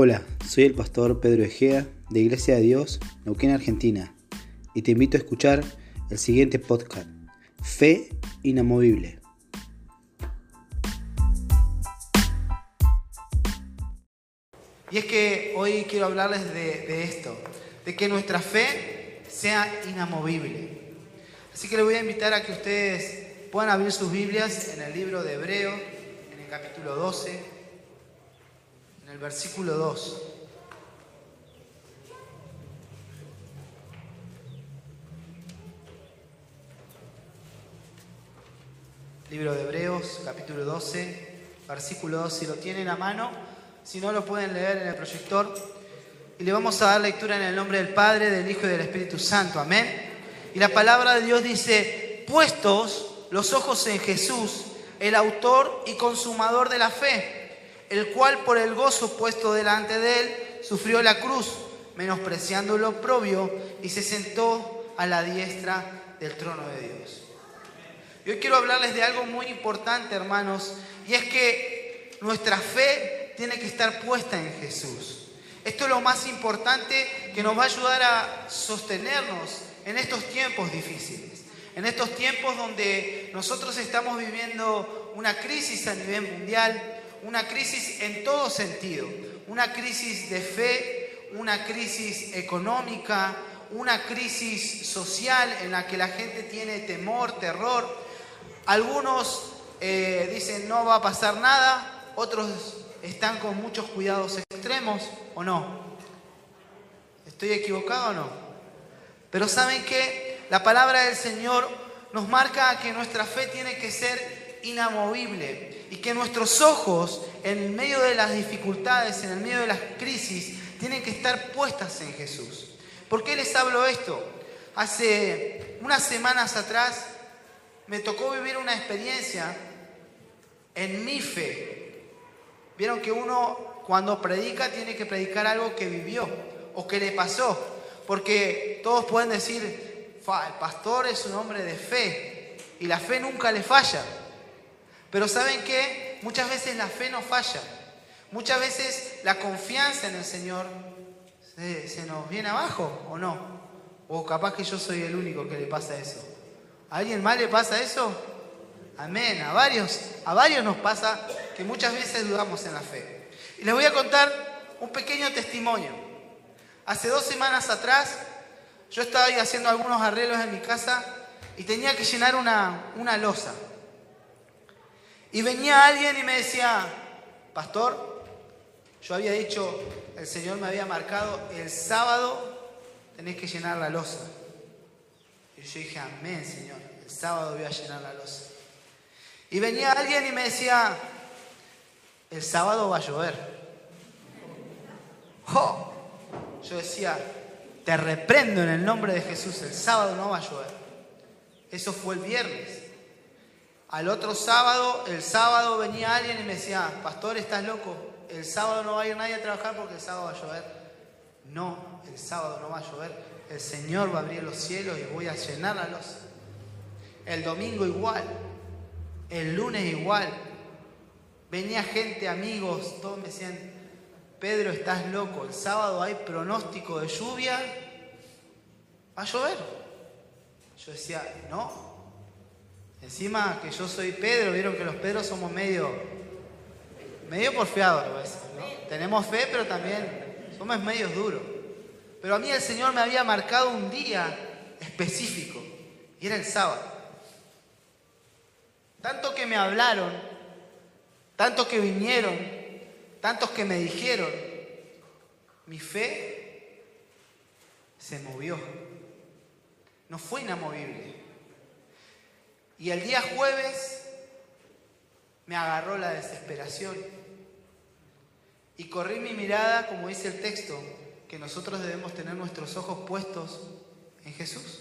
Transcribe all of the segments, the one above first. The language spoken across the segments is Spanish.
Hola, soy el pastor Pedro Egea de Iglesia de Dios, Neuquén, Argentina, y te invito a escuchar el siguiente podcast, Fe Inamovible. Y es que hoy quiero hablarles de, de esto, de que nuestra fe sea inamovible. Así que les voy a invitar a que ustedes puedan abrir sus Biblias en el libro de Hebreo, en el capítulo 12, en el versículo 2. Libro de Hebreos, capítulo 12, versículo 2, si lo tienen a mano, si no lo pueden leer en el proyector. Y le vamos a dar lectura en el nombre del Padre, del Hijo y del Espíritu Santo. Amén. Y la palabra de Dios dice, puestos los ojos en Jesús, el autor y consumador de la fe, el cual por el gozo puesto delante de él sufrió la cruz, menospreciando lo oprobio, y se sentó a la diestra del trono de Dios. Y hoy quiero hablarles de algo muy importante, hermanos, y es que nuestra fe tiene que estar puesta en Jesús. Esto es lo más importante que nos va a ayudar a sostenernos en estos tiempos difíciles, en estos tiempos donde nosotros estamos viviendo una crisis a nivel mundial, una crisis en todo sentido, una crisis de fe, una crisis económica, una crisis social en la que la gente tiene temor, terror. Algunos eh, dicen no va a pasar nada, otros están con muchos cuidados extremos o no. ¿Estoy equivocado o no? Pero ¿saben qué? La palabra del Señor nos marca que nuestra fe tiene que ser inamovible y que nuestros ojos en medio de las dificultades, en el medio de las crisis, tienen que estar puestas en Jesús. ¿Por qué les hablo esto? Hace unas semanas atrás me tocó vivir una experiencia en mi fe. Vieron que uno cuando predica tiene que predicar algo que vivió o que le pasó. Porque todos pueden decir, el pastor es un hombre de fe y la fe nunca le falla. Pero ¿saben qué? Muchas veces la fe no falla. Muchas veces la confianza en el Señor se, nos viene abajo o no. O capaz que yo soy el único que le pasa eso. ¿A alguien más le pasa eso? Amén. A varios, a varios nos pasa que muchas veces dudamos en la fe. Y les voy a contar un pequeño testimonio. Hace dos semanas atrás yo estaba haciendo algunos arreglos en mi casa y tenía que llenar una, una losa. Y venía alguien y me decía, pastor, yo había dicho, el Señor me había marcado, el sábado tenés que llenar la losa. Y yo dije, amén, Señor, el sábado voy a llenar la losa. Y venía alguien y me decía, el sábado va a llover. ¡Oh! Yo decía, te reprendo en el nombre de Jesús, el sábado no va a llover. Eso fue el viernes. Al otro sábado, el sábado venía alguien y me decía, pastor, ¿estás loco? El sábado no va a ir nadie a trabajar porque el sábado va a llover. No, el sábado no va a llover. El Señor va a abrir los cielos y voy a llenar la losa. El domingo igual. El lunes igual. Venía gente, amigos, todos me decían, Pedro, estás loco, el sábado hay pronóstico de lluvia, va a llover. Yo decía, no. Encima que yo soy Pedro, vieron que los Pedros somos medio, medio porfiados a veces, ¿no? Tenemos fe, pero también somos medios duros. Pero a mí el Señor me había marcado un día específico, y era el sábado. Tanto que me hablaron, tanto que vinieron, tantos que me dijeron, mi fe se movió. No fue inamovible. Y el día jueves me agarró la desesperación. Y corrí mi mirada, como dice el texto, que nosotros debemos tener nuestros ojos puestos en Jesús,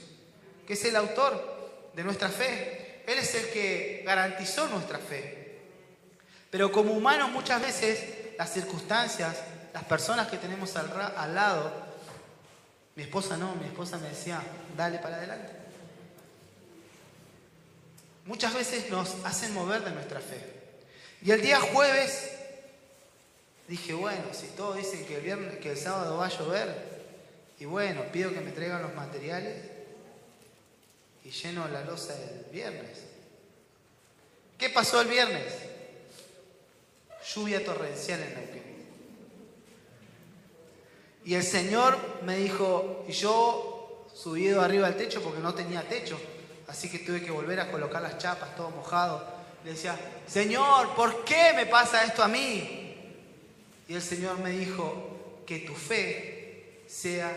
que es el autor de nuestra fe. Él es el que garantizó nuestra fe. Pero como humanos muchas veces las circunstancias, las personas que tenemos al, al, lado, mi esposa no, mi esposa me decía, dale para adelante. Muchas veces nos hacen mover de nuestra fe. Y el día jueves Dije, bueno, si todos dicen que el, sábado va a llover, y bueno, pido que me traigan los materiales y lleno la losa el viernes. ¿Qué pasó el viernes? Lluvia torrencial en Neuquén. Y el Señor me dijo, y yo subido arriba del techo porque no tenía techo, así que tuve que volver a colocar las chapas, todo mojado. Le decía, Señor, ¿por qué me pasa esto a mí? Y el Señor me dijo, que tu fe sea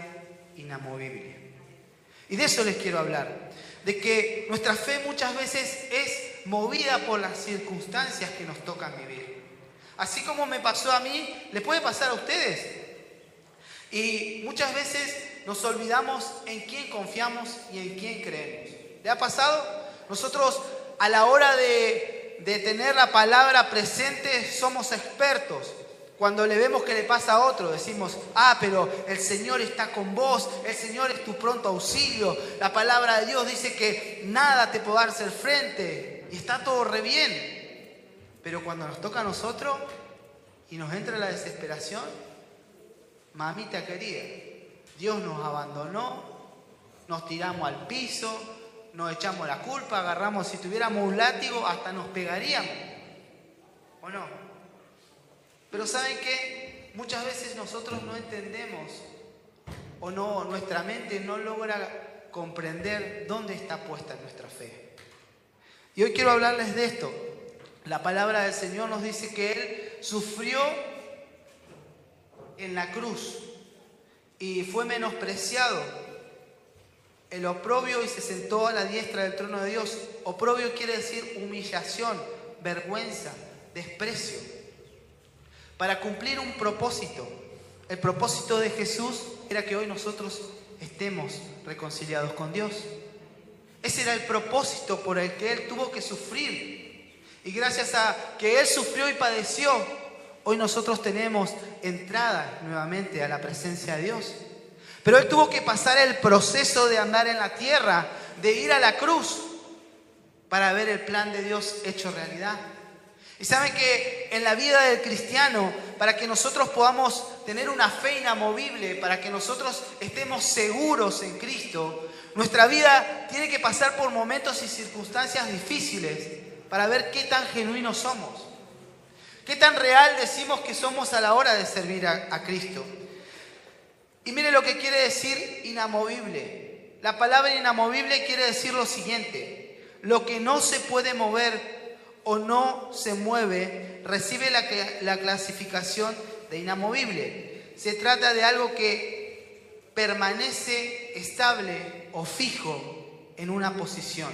inamovible. Y de eso les quiero hablar, de que nuestra fe muchas veces es movida por las circunstancias que nos tocan vivir. Así como me pasó a mí, le puede pasar a ustedes. Y muchas veces nos olvidamos en quién confiamos y en quién creemos. ¿Le ha pasado? Nosotros a la hora de, de tener la palabra presente somos expertos. Cuando le vemos que le pasa a otro, decimos, ah, pero el Señor está con vos, el Señor es tu pronto auxilio. La palabra de Dios dice que nada te podrá hacer frente y está todo re bien. Pero cuando nos toca a nosotros y nos entra la desesperación, mamita querida, Dios nos abandonó, nos tiramos al piso, nos echamos la culpa, agarramos, si tuviéramos un látigo, hasta nos pegaríamos. ¿O no? Pero ¿saben qué? Muchas veces nosotros no entendemos o no, nuestra mente no logra comprender dónde está puesta nuestra fe. Y hoy quiero hablarles de esto. La palabra del Señor nos dice que Él sufrió en la cruz y fue menospreciado el oprobio y se sentó a la diestra del trono de Dios. Oprobio quiere decir humillación, vergüenza, desprecio. Para cumplir un propósito. El propósito de Jesús era que hoy nosotros estemos reconciliados con Dios. Ese era el propósito por el que Él tuvo que sufrir. Y gracias a que Él sufrió y padeció, hoy nosotros tenemos entrada nuevamente a la presencia de Dios. Pero Él tuvo que pasar el proceso de andar en la tierra, de ir a la cruz, para ver el plan de Dios hecho realidad. Y saben que en la vida del cristiano, para que nosotros podamos tener una fe inamovible, para que nosotros estemos seguros en Cristo, nuestra vida tiene que pasar por momentos y circunstancias difíciles para ver qué tan genuinos somos. ¿Qué tan real decimos que somos a la hora de servir a, a Cristo? Y mire lo que quiere decir inamovible. La palabra inamovible quiere decir lo siguiente. Lo que no se puede mover o no se mueve recibe la, la clasificación de inamovible. Se trata de algo que permanece estable o fijo en una posición.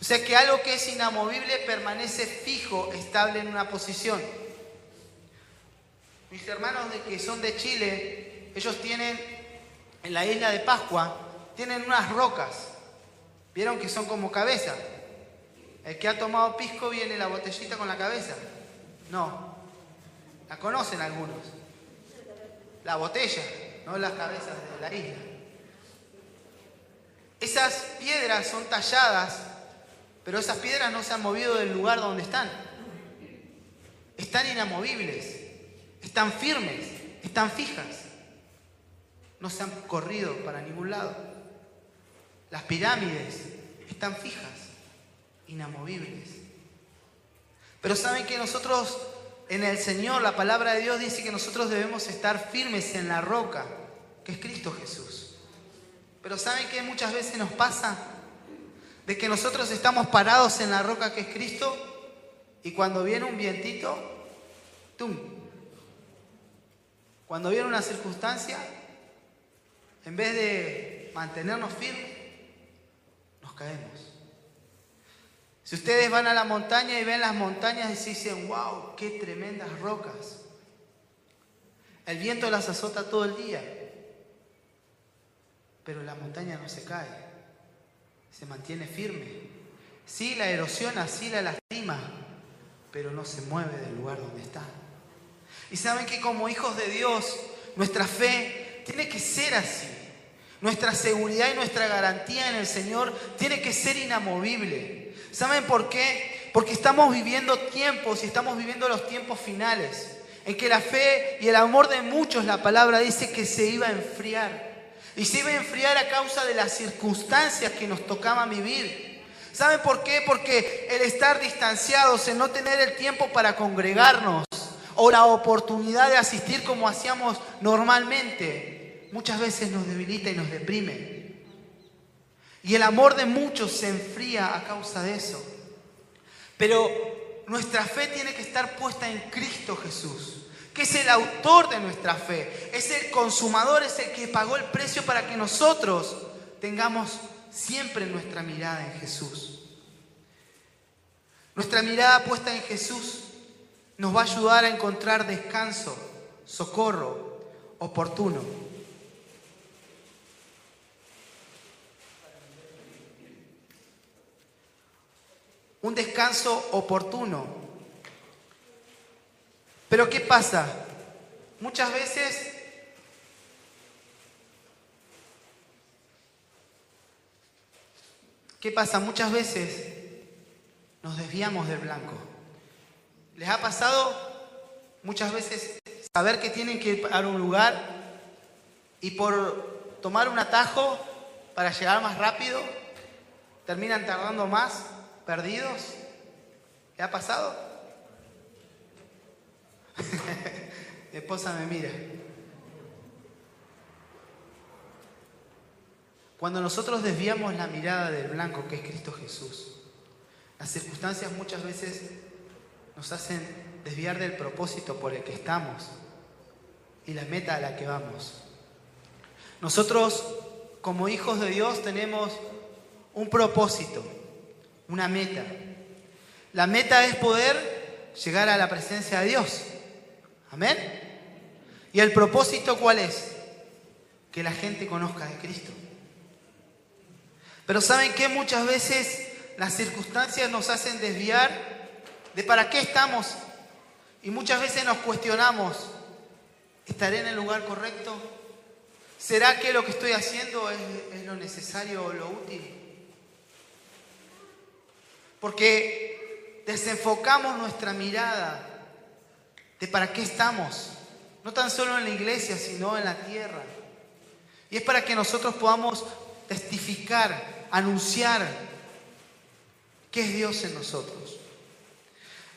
O sea que algo que es inamovible permanece fijo, estable en una posición. Mis hermanos de que son de Chile, ellos tienen en la isla de Pascua, tienen unas rocas. ¿Vieron que son como cabeza? El que ha tomado pisco viene la botellita con la cabeza. No. La conocen algunos. La botella, no las cabezas de la isla. Esas piedras son talladas pero esas piedras no se han movido del lugar donde están. Están inamovibles, están firmes, están fijas. No se han corrido para ningún lado. Las pirámides están fijas, inamovibles. Pero saben que nosotros en el Señor, la palabra de Dios dice que nosotros debemos estar firmes en la roca, que es Cristo Jesús. Pero saben que muchas veces nos pasa de que nosotros estamos parados en la roca que es Cristo y cuando viene un vientito, ¡tum! Cuando viene una circunstancia, en vez de mantenernos firmes, nos caemos. Si ustedes van a la montaña y ven las montañas y dicen, wow, qué tremendas rocas. El viento las azota todo el día, pero la montaña no se cae se mantiene firme. Sí, la erosiona, sí la lastima, pero no se mueve del lugar donde está. Y saben que como hijos de Dios, nuestra fe tiene que ser así. Nuestra seguridad y nuestra garantía en el Señor tiene que ser inamovible. ¿Saben por qué? Porque estamos viviendo tiempos y estamos viviendo los tiempos finales en que la fe y el amor de muchos, la palabra dice que se iba a enfriar. Y se iba a enfriar a causa de las circunstancias que nos tocaban vivir. ¿Saben por qué? Porque el estar distanciados, el no tener el tiempo para congregarnos o la oportunidad de asistir como hacíamos normalmente, muchas veces nos debilita y nos deprime. Y el amor de muchos se enfría a causa de eso. Pero nuestra fe tiene que estar puesta en Cristo Jesús, que es el autor de nuestra fe, es el consumador, es el que pagó el precio para que nosotros tengamos siempre nuestra mirada en Jesús. Nuestra mirada puesta en Jesús nos va a ayudar a encontrar descanso, socorro oportuno. Un descanso oportuno. Pero ¿qué pasa? Muchas veces ¿Qué pasa? Muchas veces nos desviamos del blanco. ¿Les ha pasado muchas veces saber que tienen que ir a un lugar y por tomar un atajo para llegar más rápido terminan tardando más perdidos? ¿Le ha pasado? Mi esposa me mira. Cuando nosotros desviamos la mirada del blanco que es Cristo Jesús, las circunstancias muchas veces nos hacen desviar del propósito por el que estamos y la meta a la que vamos. Nosotros, como hijos de Dios, tenemos un propósito una meta. La meta es poder llegar a la presencia de Dios. Amén. ¿Y el propósito cuál es? Que la gente conozca de Cristo. Pero ¿saben qué? Muchas veces las circunstancias nos hacen desviar de para qué estamos. Y muchas veces nos cuestionamos, ¿estaré en el lugar correcto? ¿Será que lo que estoy haciendo es, es lo necesario o lo útil? Porque desenfocamos nuestra mirada de para qué estamos, no tan solo en la iglesia, sino en la tierra. Y es para que nosotros podamos testificar, anunciar qué es Dios en nosotros.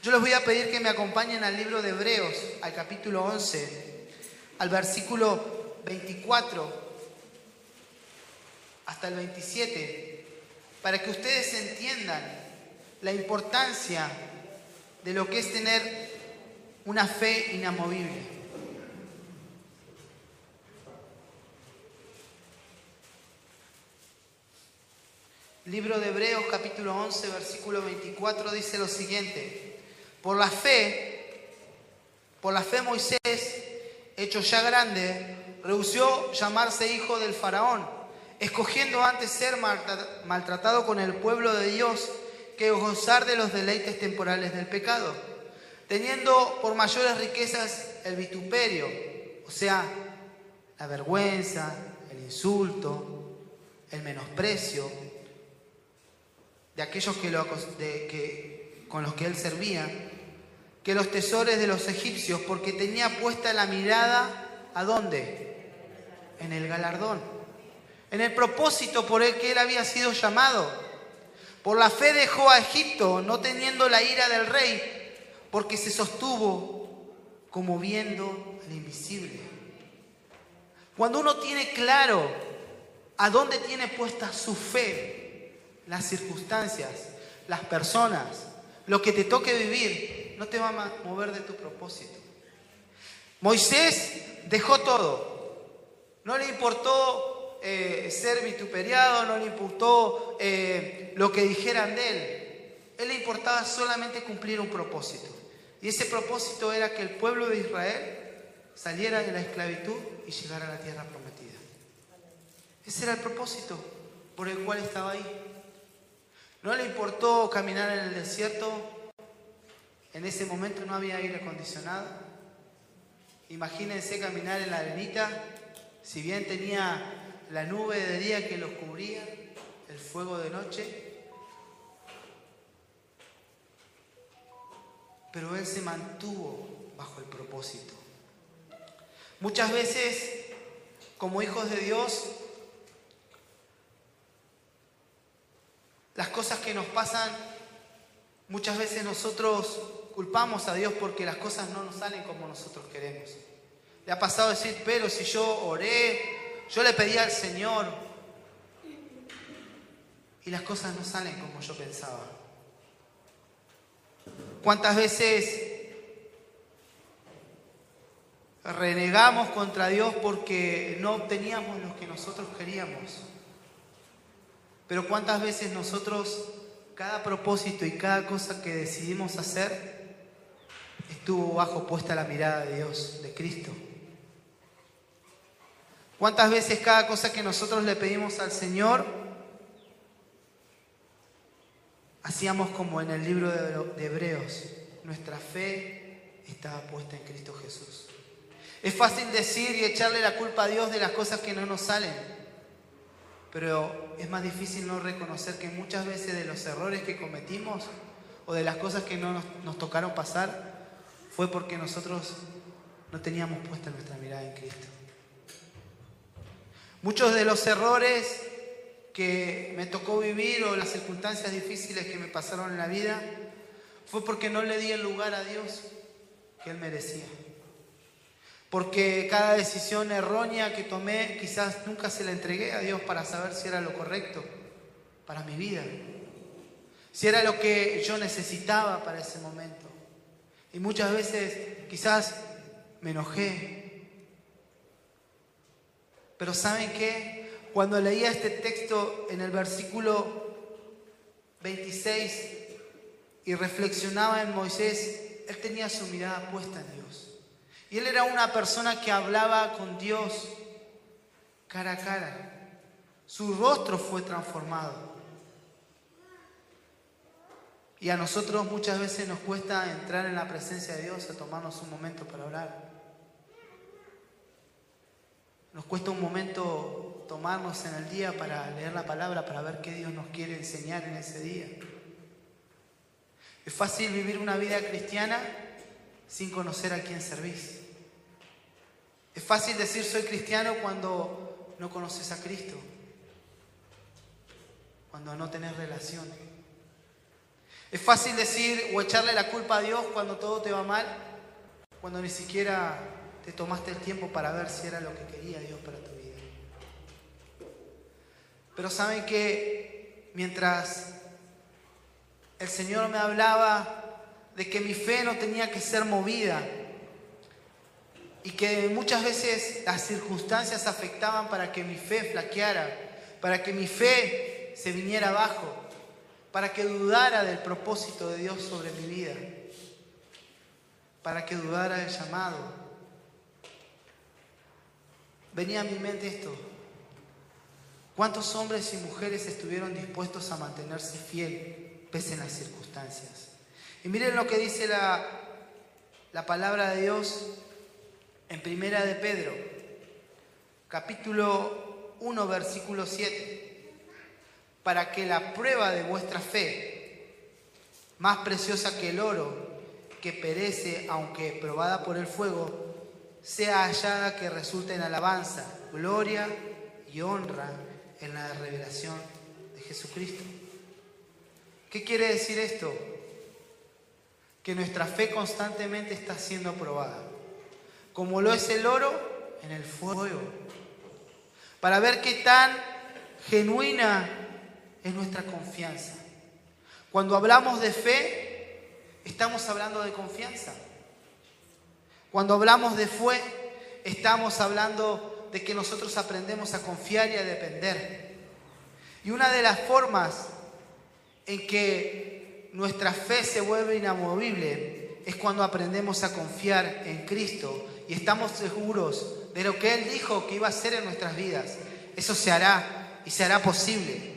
Yo les voy a pedir que me acompañen al libro de Hebreos, al capítulo 11, al versículo 24 hasta el 27, para que ustedes entiendan la importancia de lo que es tener una fe inamovible. Libro de Hebreos capítulo 11 versículo 24 dice lo siguiente, por la fe, por la fe Moisés, hecho ya grande, rehusó llamarse hijo del faraón, escogiendo antes ser maltratado con el pueblo de Dios que gozar de los deleites temporales del pecado, teniendo por mayores riquezas el vituperio, o sea, la vergüenza, el insulto, el menosprecio de aquellos que, con los que él servía, que los tesores de los egipcios, porque tenía puesta la mirada ¿a dónde? En el galardón, en el propósito por el que él había sido llamado por la fe dejó a Egipto, no teniendo la ira del rey, porque se sostuvo como viendo al invisible. Cuando uno tiene claro a dónde tiene puesta su fe, las circunstancias, las personas, lo que te toque vivir, no te va a mover de tu propósito. Moisés dejó todo. No le importó eh, ser vituperiado, no le importó eh, lo que dijeran de él. Él le importaba solamente cumplir un propósito. Y ese propósito era que el pueblo de Israel saliera de la esclavitud y llegara a la tierra prometida. Ese era el propósito por el cual estaba ahí. No le importó caminar en el desierto. En ese momento no había aire acondicionado. Imagínense caminar en la arenita. Si bien tenía la nube de día que los cubría, el fuego de noche. Pero él se mantuvo bajo el propósito. Muchas veces, como hijos de Dios, las cosas que nos pasan, muchas veces nosotros culpamos a Dios porque las cosas no nos salen como nosotros queremos. Le ha pasado decir, pero si yo oré, yo le pedí al Señor y las cosas no salen como yo pensaba. ¿Cuántas veces renegamos contra Dios porque no obteníamos lo que nosotros queríamos? Pero cuántas veces nosotros, cada propósito y cada cosa que decidimos hacer, estuvo bajo puesta la mirada de Dios, de Cristo. ¿Cuántas veces cada cosa que nosotros le pedimos al Señor, hacíamos como en el libro de Hebreos, nuestra fe estaba puesta en Cristo Jesús? Es fácil decir y echarle la culpa a Dios de las cosas que no nos salen. Pero es más difícil no reconocer que muchas veces de los errores que cometimos o de las cosas que no nos, tocaron pasar fue porque nosotros no teníamos puesta nuestra mirada en Cristo. Muchos de los errores que me tocó vivir o las circunstancias difíciles que me pasaron en la vida fue porque no le di el lugar a Dios que Él merecía porque cada decisión errónea que tomé quizás nunca se la entregué a Dios para saber si era lo correcto para mi vida, si era lo que yo necesitaba para ese momento. Y muchas veces quizás me enojé. Pero ¿saben qué? Cuando leía este texto en el versículo 26 y reflexionaba en Moisés, él tenía su mirada puesta en Dios. Y él era una persona que hablaba con Dios cara a cara. Su rostro fue transformado. Y a nosotros muchas veces nos cuesta entrar en la presencia de Dios a tomarnos un momento para orar. Nos cuesta un momento tomarnos en el día para leer la palabra, para ver qué Dios nos quiere enseñar en ese día. Es fácil vivir una vida cristiana sin conocer a quién servís. Es fácil decir soy cristiano cuando no conoces a Cristo, cuando no tenés relación. Es fácil decir o echarle la culpa a Dios cuando todo te va mal, cuando ni siquiera te tomaste el tiempo para ver si era lo que quería Dios para tu vida. Pero saben que mientras el Señor me hablaba de que mi fe no tenía que ser movida, y que muchas veces las circunstancias afectaban para que mi fe flaqueara, para que mi fe se viniera abajo, para que dudara del propósito de Dios sobre mi vida, para que dudara del llamado. Venía a mi mente esto. ¿Cuántos hombres y mujeres estuvieron dispuestos a mantenerse fiel pese en las circunstancias? Y miren lo que dice la, la palabra de Dios en Primera de Pedro, capítulo 1, versículo 7, para que la prueba de vuestra fe, más preciosa que el oro, que perece aunque probada por el fuego, sea hallada que resulte en alabanza, gloria y honra en la revelación de Jesucristo. ¿Qué quiere decir esto? Que nuestra fe constantemente está siendo probada como lo es el oro en el fuego, para ver qué tan genuina es nuestra confianza. Cuando hablamos de fe, estamos hablando de confianza. Cuando hablamos de fe, estamos hablando de que nosotros aprendemos a confiar y a depender. Y una de las formas en que nuestra fe se vuelve inamovible es cuando aprendemos a confiar en Cristo y estamos seguros de lo que Él dijo que iba a hacer en nuestras vidas. Eso se hará y se hará posible.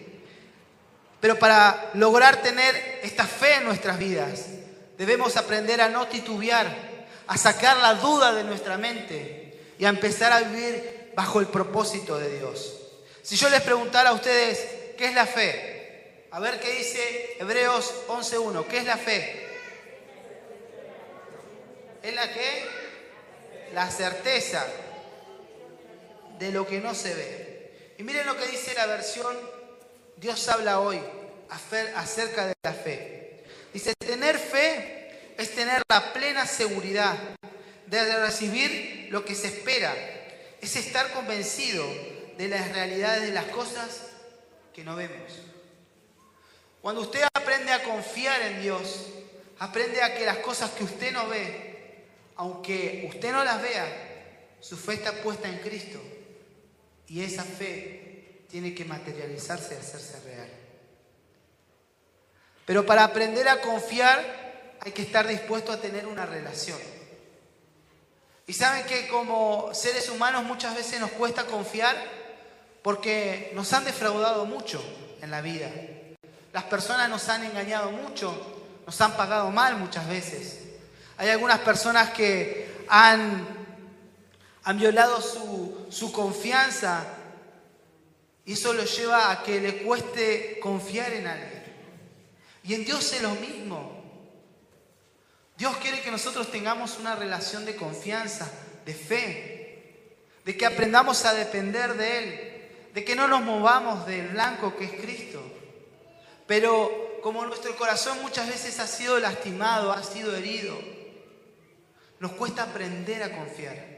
Pero para lograr tener esta fe en nuestras vidas, debemos aprender a no titubear, a sacar la duda de nuestra mente y a empezar a vivir bajo el propósito de Dios. Si yo les preguntara a ustedes, ¿qué es la fe? A ver qué dice Hebreos 11.1, ¿qué es la fe? Es la que la certeza de lo que no se ve. Y miren lo que dice la versión Dios habla hoy acerca de la fe. Dice, tener fe es tener la plena seguridad de recibir lo que se espera. Es estar convencido de las realidades de las cosas que no vemos. Cuando usted aprende a confiar en Dios, aprende a que las cosas que usted no ve, aunque usted no las vea, su fe está puesta en Cristo. Y esa fe tiene que materializarse y hacerse real. Pero para aprender a confiar hay que estar dispuesto a tener una relación. Y saben que como seres humanos muchas veces nos cuesta confiar porque nos han defraudado mucho en la vida. Las personas nos han engañado mucho, nos han pagado mal muchas veces. Hay algunas personas que han, violado su, su confianza y eso lo lleva a que le cueste confiar en alguien. Y en Dios es lo mismo. Dios quiere que nosotros tengamos una relación de confianza, de fe, de que aprendamos a depender de Él, de que no nos movamos del blanco que es Cristo. Pero como nuestro corazón muchas veces ha sido lastimado, ha sido herido, nos cuesta aprender a confiar.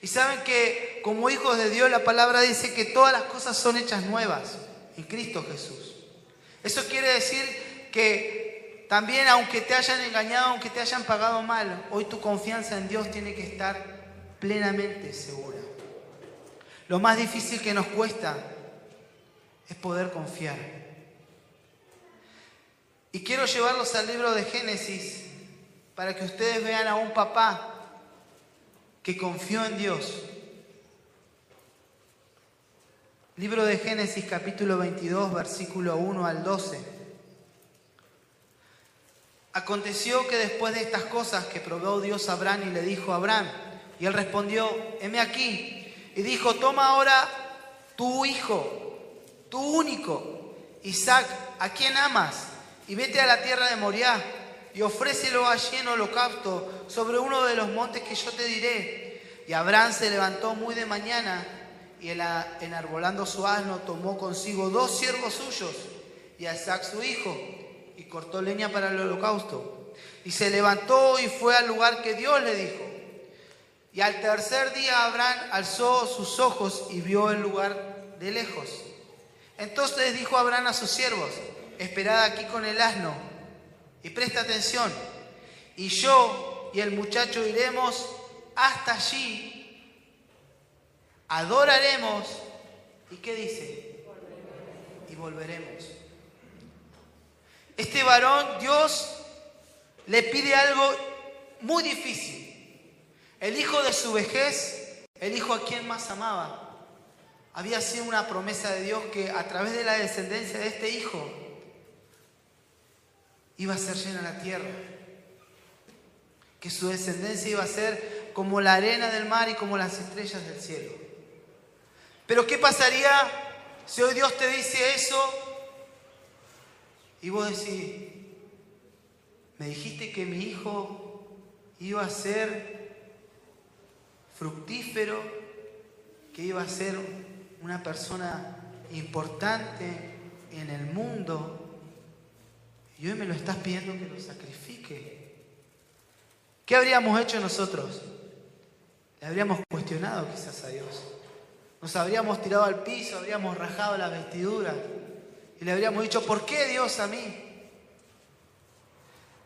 Y saben que como hijos de Dios la palabra dice que todas las cosas son hechas nuevas en Cristo Jesús. Eso quiere decir que también aunque te hayan engañado, aunque te hayan pagado mal, hoy tu confianza en Dios tiene que estar plenamente segura. Lo más difícil que nos cuesta es poder confiar. Y quiero llevarlos al libro de Génesis para que ustedes vean a un papá que confió en Dios. Libro de Génesis capítulo 22, versículo 1 al 12. Aconteció que después de estas cosas que probó Dios a Abraham y le dijo a Abraham, y él respondió, heme aquí, y dijo, toma ahora tu hijo, tu único, Isaac, a quien amas, y vete a la tierra de Moriah, y ofrécelo allí en holocausto sobre uno de los montes que yo te diré. Y Abraham se levantó muy de mañana, y enarbolando su asno tomó consigo dos siervos suyos, y a Isaac su hijo, cortó leña para el holocausto. Y se levantó y fue al lugar que Dios le dijo. Y al tercer día Abraham alzó sus ojos y vio el lugar de lejos. Entonces dijo Abraham a sus siervos, esperad aquí con el asno y presta atención. Y yo y el muchacho iremos hasta allí, adoraremos. ¿Y qué dice? Y volveremos. Este varón, Dios le pide algo muy difícil. El hijo de su vejez, el hijo a quien más amaba, había sido una promesa de Dios que a través de la descendencia de este hijo iba a ser llena la tierra. Que su descendencia iba a ser como la arena del mar y como las estrellas del cielo. Pero ¿qué pasaría si hoy Dios te dice eso y vos decís, me dijiste que mi hijo iba a ser fructífero, que iba a ser una persona importante en el mundo, y hoy me lo estás pidiendo que lo sacrifique. ¿Qué habríamos hecho nosotros? Le habríamos cuestionado quizás a Dios. Nos habríamos tirado al piso, habríamos rajado las vestiduras y le habríamos dicho, ¿por qué Dios a mí?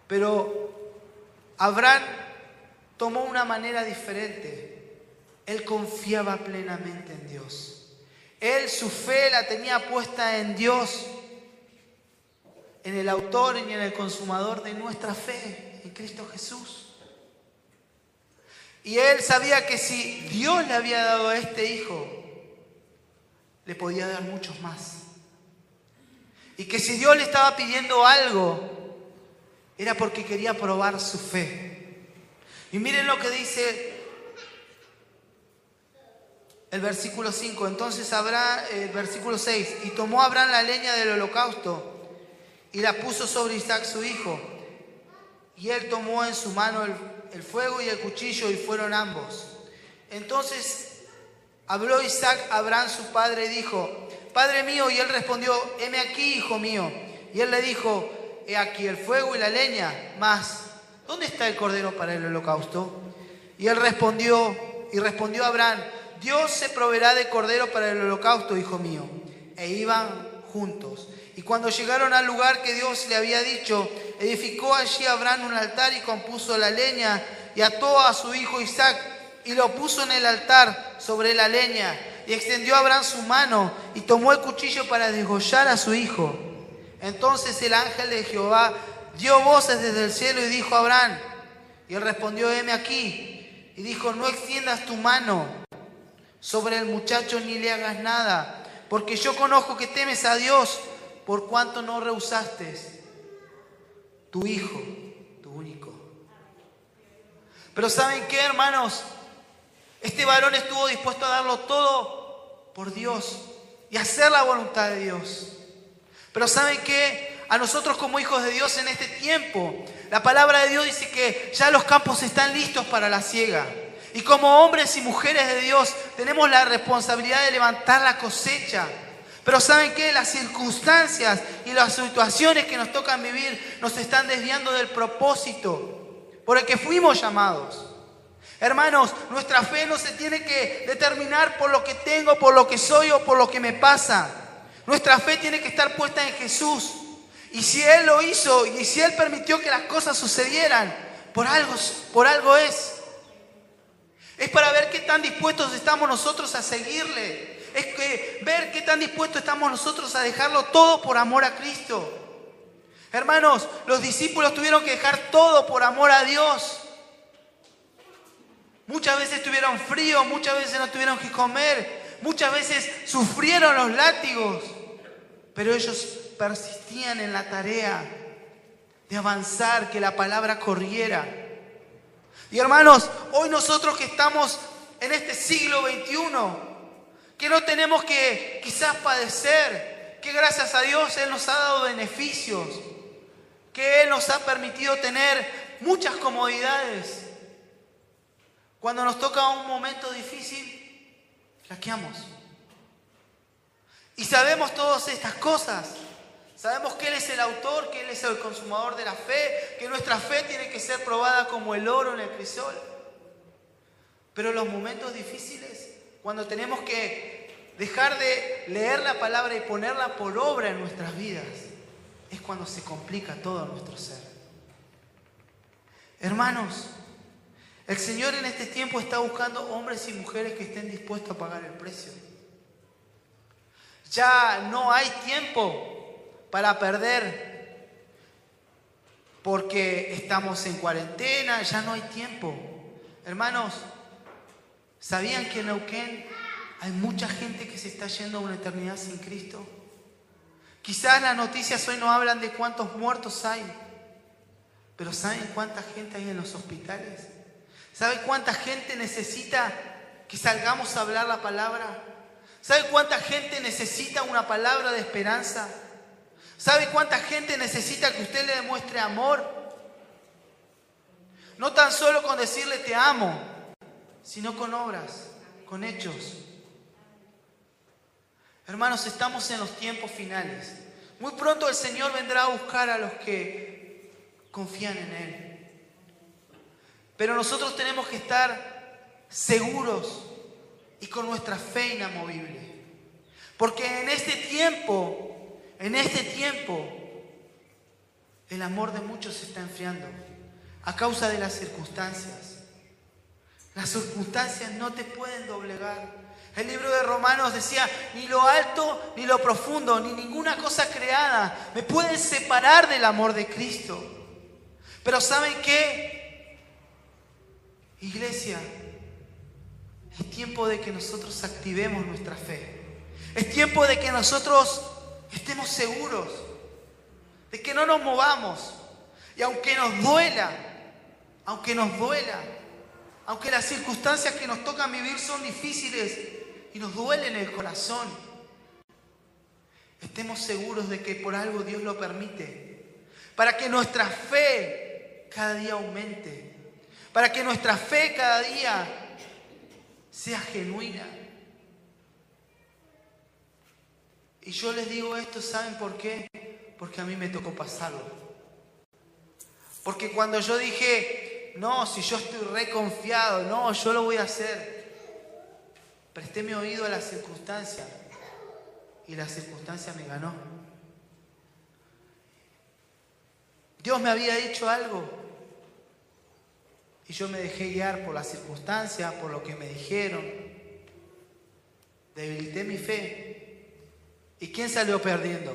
Pero Abraham tomó una manera diferente. Él confiaba plenamente en Dios. Él su fe la tenía puesta en Dios, en el autor y en el consumador de nuestra fe, en Cristo Jesús. Y él sabía que si Dios le había dado a este hijo, le podía dar muchos más. Y que si Dios le estaba pidiendo algo, era porque quería probar su fe. Y miren lo que dice el versículo 5. Entonces habrá el versículo 6, y tomó Abraham la leña del holocausto y la puso sobre Isaac su hijo. Y él tomó en su mano el, el fuego y el cuchillo y fueron ambos. Entonces habló Isaac a Abraham su padre y dijo, Padre mío, y él respondió, heme aquí, hijo mío. Y él le dijo, he aquí el fuego y la leña, mas, ¿dónde está el cordero para el holocausto? Y él respondió, y respondió Abraham, Dios se proveerá de cordero para el holocausto, hijo mío. E iban juntos. Y cuando llegaron al lugar que Dios le había dicho, edificó allí Abraham un altar y compuso la leña y ató a su hijo Isaac y lo puso en el altar sobre la leña. Y extendió Abraham su mano y tomó el cuchillo para desgollar a su hijo. Entonces el ángel de Jehová dio voces desde el cielo y dijo a Abraham, y él respondió, heme aquí, y dijo, no extiendas tu mano sobre el muchacho ni le hagas nada, porque yo conozco que temes a Dios, por cuanto no rehusaste tu hijo, tu único. Pero ¿saben qué, hermanos? Este varón estuvo dispuesto a darlo todo por Dios y hacer la voluntad de Dios. Pero ¿saben qué? A nosotros como hijos de Dios en este tiempo, la palabra de Dios dice que ya los campos están listos para la siega. Y como hombres y mujeres de Dios tenemos la responsabilidad de levantar la cosecha. Pero ¿saben qué? Las circunstancias y las situaciones que nos tocan vivir nos están desviando del propósito por el que fuimos llamados. Hermanos, nuestra fe no se tiene que determinar por lo que tengo, por lo que soy o por lo que me pasa. Nuestra fe tiene que estar puesta en Jesús. Y si Él lo hizo y si Él permitió que las cosas sucedieran, por algo, por algo es. Es para ver qué tan dispuestos estamos nosotros a seguirle. Es que ver qué tan dispuestos estamos nosotros a dejarlo todo por amor a Cristo. Hermanos, los discípulos tuvieron que dejar todo por amor a Dios. Muchas veces tuvieron frío, muchas veces no tuvieron que comer, muchas veces sufrieron los látigos, pero ellos persistían en la tarea de avanzar, que la palabra corriera. Y hermanos, hoy nosotros que estamos en este siglo XXI, que no tenemos que quizás padecer, que gracias a Dios Él nos ha dado beneficios, que Él nos ha permitido tener muchas comodidades. Cuando nos toca un momento difícil, flaqueamos. Y sabemos todas estas cosas. Sabemos que Él es el autor, que Él es el consumador de la fe, que nuestra fe tiene que ser probada como el oro en el crisol. Pero los momentos difíciles, cuando tenemos que dejar de leer la palabra y ponerla por obra en nuestras vidas, es cuando se complica todo nuestro ser. Hermanos, el Señor en este tiempo está buscando hombres y mujeres que estén dispuestos a pagar el precio. Ya no hay tiempo para perder porque estamos en cuarentena, ya no hay tiempo. Hermanos, ¿sabían que en Neuquén hay mucha gente que se está yendo a una eternidad sin Cristo? Quizás las noticias hoy no hablan de cuántos muertos hay, pero ¿saben cuánta gente hay en los hospitales? ¿Sabe cuánta gente necesita que salgamos a hablar la palabra? ¿Sabe cuánta gente necesita una palabra de esperanza? ¿Sabe cuánta gente necesita que usted le demuestre amor? No tan solo con decirle te amo, sino con obras, con hechos. Hermanos, estamos en los tiempos finales. Muy pronto el Señor vendrá a buscar a los que confían en Él. Pero nosotros tenemos que estar seguros y con nuestra fe inamovible. Porque en este tiempo, en este tiempo, el amor de muchos se está enfriando a causa de las circunstancias. Las circunstancias no te pueden doblegar. El libro de Romanos decía, ni lo alto ni lo profundo, ni ninguna cosa creada me pueden separar del amor de Cristo. Pero ¿saben qué? Iglesia, es tiempo de que nosotros activemos nuestra fe. Es tiempo de que nosotros estemos seguros, de que no nos movamos. Y aunque nos duela, aunque nos duela, aunque las circunstancias que nos tocan vivir son difíciles y nos duelen el corazón, estemos seguros de que por algo Dios lo permite. Para que nuestra fe cada día aumente, para que nuestra fe cada día sea genuina. Y yo les digo esto, ¿saben por qué? Porque a mí me tocó pasarlo. Porque cuando yo dije, no, si yo estoy reconfiado, no, yo lo voy a hacer, presté mi oído a la circunstancia y la circunstancia me ganó. Dios me había dicho algo y yo me dejé guiar por la circunstancia, por lo que me dijeron. Debilité mi fe. ¿Y quién salió perdiendo?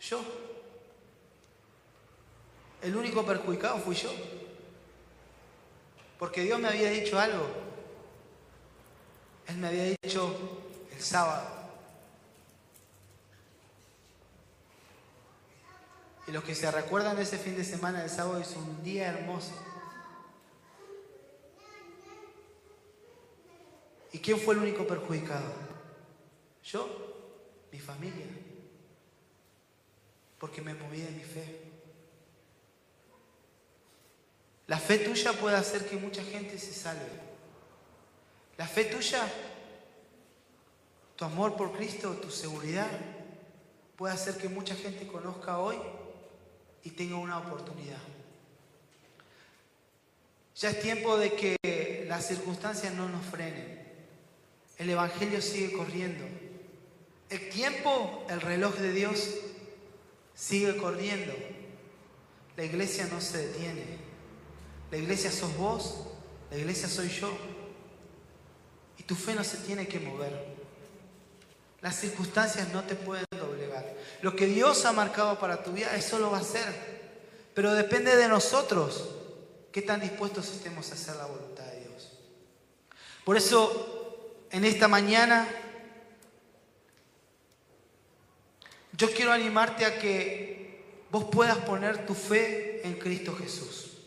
Yo. El único perjudicado fui yo. Porque Dios me había dicho algo. Él me había dicho el sábado. Y los que se recuerdan de ese fin de semana del sábado es un día hermoso. ¿Y quién fue el único perjudicado? Yo, mi familia. Porque me moví de mi fe. La fe tuya puede hacer que mucha gente se salve. La fe tuya, tu amor por Cristo, tu seguridad, puede hacer que mucha gente conozca hoy y tenga una oportunidad. Ya es tiempo de que las circunstancias no nos frenen. El Evangelio sigue corriendo. El tiempo, el reloj de Dios sigue corriendo. La iglesia no se detiene. La iglesia sos vos, la iglesia soy yo. Y tu fe no se tiene que mover. Las circunstancias no te pueden doblegar. Lo que Dios ha marcado para tu vida, eso lo va a hacer. Pero depende de nosotros qué tan dispuestos estemos a hacer la voluntad de Dios. Por eso, en esta mañana, yo quiero animarte a que vos puedas poner tu fe en Cristo Jesús.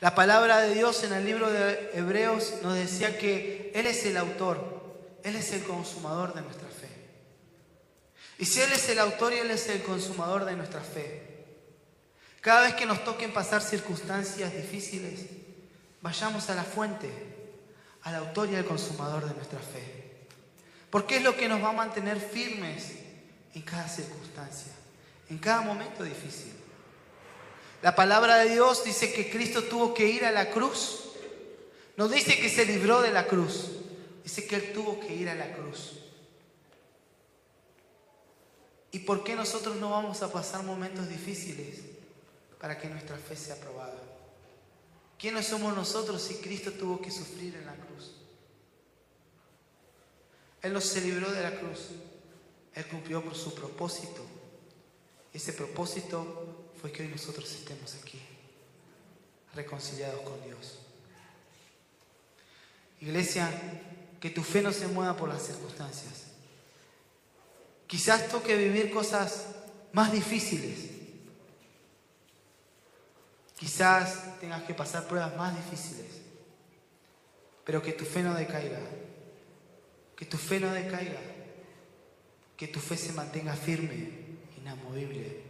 La palabra de Dios en el libro de Hebreos nos decía que Él es el autor él es el consumador de nuestra fe. Y si Él es el autor y Él es el consumador de nuestra fe, cada vez que nos toquen pasar circunstancias difíciles, vayamos a la fuente, al autor y al consumador de nuestra fe. Porque es lo que nos va a mantener firmes en cada circunstancia, en cada momento difícil. La palabra de Dios dice que Cristo tuvo que ir a la cruz. Nos dice que se libró de la cruz. Dice que Él tuvo que ir a la cruz. ¿Y por qué nosotros no vamos a pasar momentos difíciles para que nuestra fe sea probada? ¿Quiénes somos nosotros si Cristo tuvo que sufrir en la cruz? Él nos se libró de la cruz. Él cumplió por su propósito. Ese propósito fue que hoy nosotros estemos aquí, reconciliados con Dios. Iglesia, que tu fe no se mueva por las circunstancias. Quizás toque vivir cosas más difíciles. Quizás tengas que pasar pruebas más difíciles. Pero que tu fe no decaiga. Que tu fe no decaiga. Que tu fe se mantenga firme, inamovible.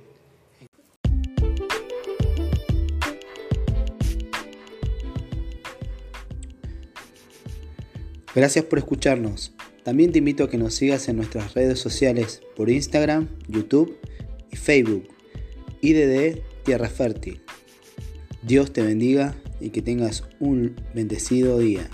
Gracias por escucharnos. También te invito a que nos sigas en nuestras redes sociales por Instagram, YouTube y Facebook. IDD Tierra Fértil. Dios te bendiga y que tengas un bendecido día.